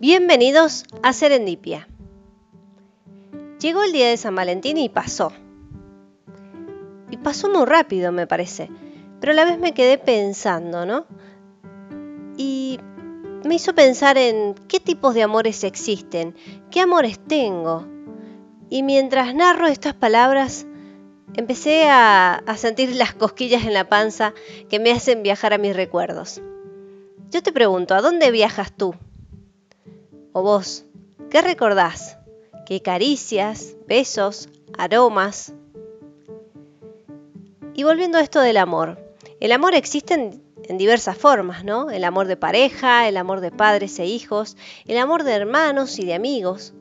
Bienvenidos a Serendipia. Llegó el día de San Valentín y pasó. Y pasó muy rápido, me parece. Pero a la vez me quedé pensando, ¿no? Y me hizo pensar en qué tipos de amores existen, qué amores tengo. Y mientras narro estas palabras, empecé a, sentir las cosquillas en la panza que me hacen viajar a mis recuerdos. Yo te pregunto, ¿a dónde viajas tú? ¿O vos? ¿Qué recordás? ¿Qué caricias, besos, aromas? Y volviendo a esto del amor. El amor existe en, en diversas formas, ¿no? El amor de pareja, el amor de padres e hijos, el amor de hermanos y de amigos.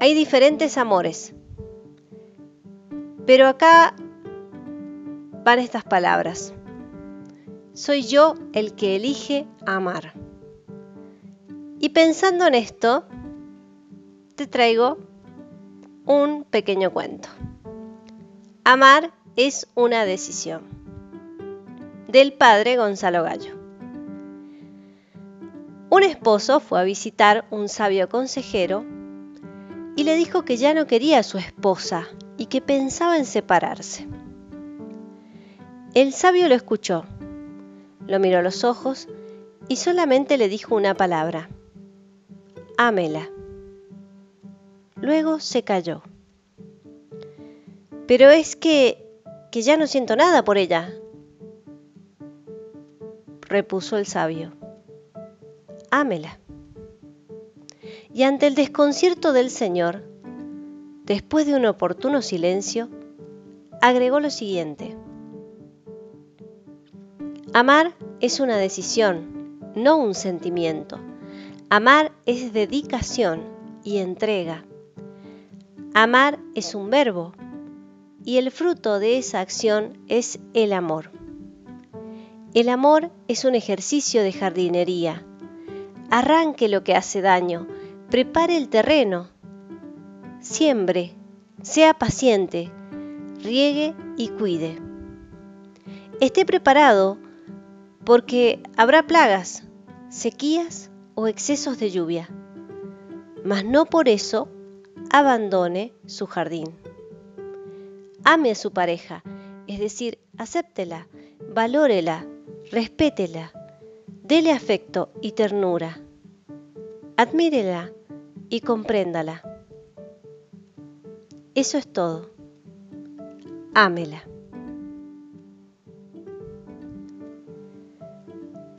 Hay diferentes amores. Pero acá van estas palabras. Soy yo el que elige amar. Y pensando en esto, te traigo un pequeño cuento. Amar es una decisión. Del padre Gonzalo Gallo. Un esposo fue a visitar un sabio consejero y le dijo que ya no quería a su esposa y que pensaba en separarse. El sabio lo escuchó, lo miró a los ojos y solamente le dijo una palabra, ámela. Luego se calló. Pero es que, que ya no siento nada por ella, repuso el sabio. Ámela. Y ante el desconcierto del Señor, después de un oportuno silencio, agregó lo siguiente. Amar es una decisión, no un sentimiento. Amar es dedicación y entrega. Amar es un verbo y el fruto de esa acción es el amor. El amor es un ejercicio de jardinería. Arranque lo que hace daño, prepare el terreno, siembre, sea paciente, riegue y cuide. Esté preparado porque habrá plagas, sequías o excesos de lluvia, mas no por eso abandone su jardín. Ame a su pareja, es decir, acéptela, valórela, respétela, dele afecto y ternura, admírela y compréndala. Eso es todo. Ámela.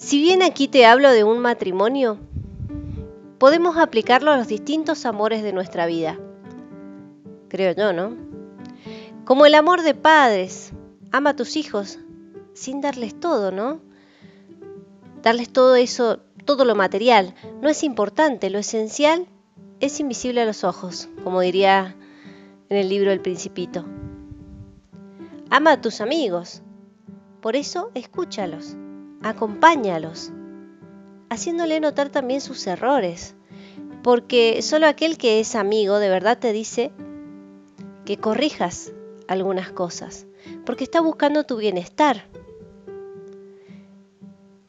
Si bien aquí te hablo de un matrimonio, podemos aplicarlo a los distintos amores de nuestra vida. Creo yo, ¿no? Como el amor de padres. Ama a tus hijos sin darles todo, ¿no? Darles todo eso, todo lo material. No es importante, lo esencial es invisible a los ojos, como diría en el libro El Principito. Ama a tus amigos. Por eso escúchalos acompáñalos, haciéndole notar también sus errores, porque solo aquel que es amigo de verdad te dice que corrijas algunas cosas, porque está buscando tu bienestar.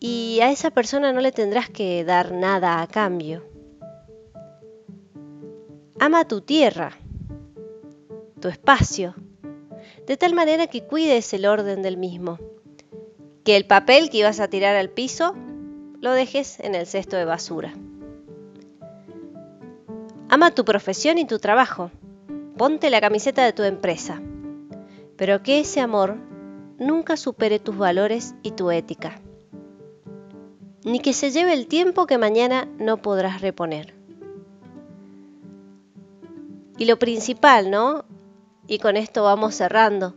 Y a esa persona no le tendrás que dar nada a cambio. Ama tu tierra, tu espacio, de tal manera que cuides el orden del mismo que el papel que ibas a tirar al piso lo dejes en el cesto de basura. Ama tu profesión y tu trabajo. Ponte la camiseta de tu empresa. Pero que ese amor nunca supere tus valores y tu ética. Ni que se lleve el tiempo que mañana no podrás reponer. Y lo principal, ¿no? Y con esto vamos cerrando.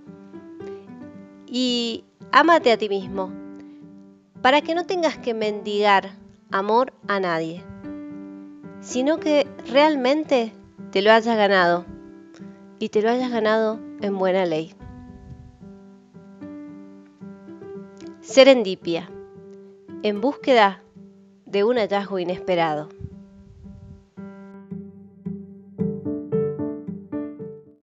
Y Ámate a ti mismo, para que no tengas que mendigar amor a nadie, sino que realmente te lo hayas ganado y te lo hayas ganado en buena ley. Serendipia, en búsqueda de un hallazgo inesperado.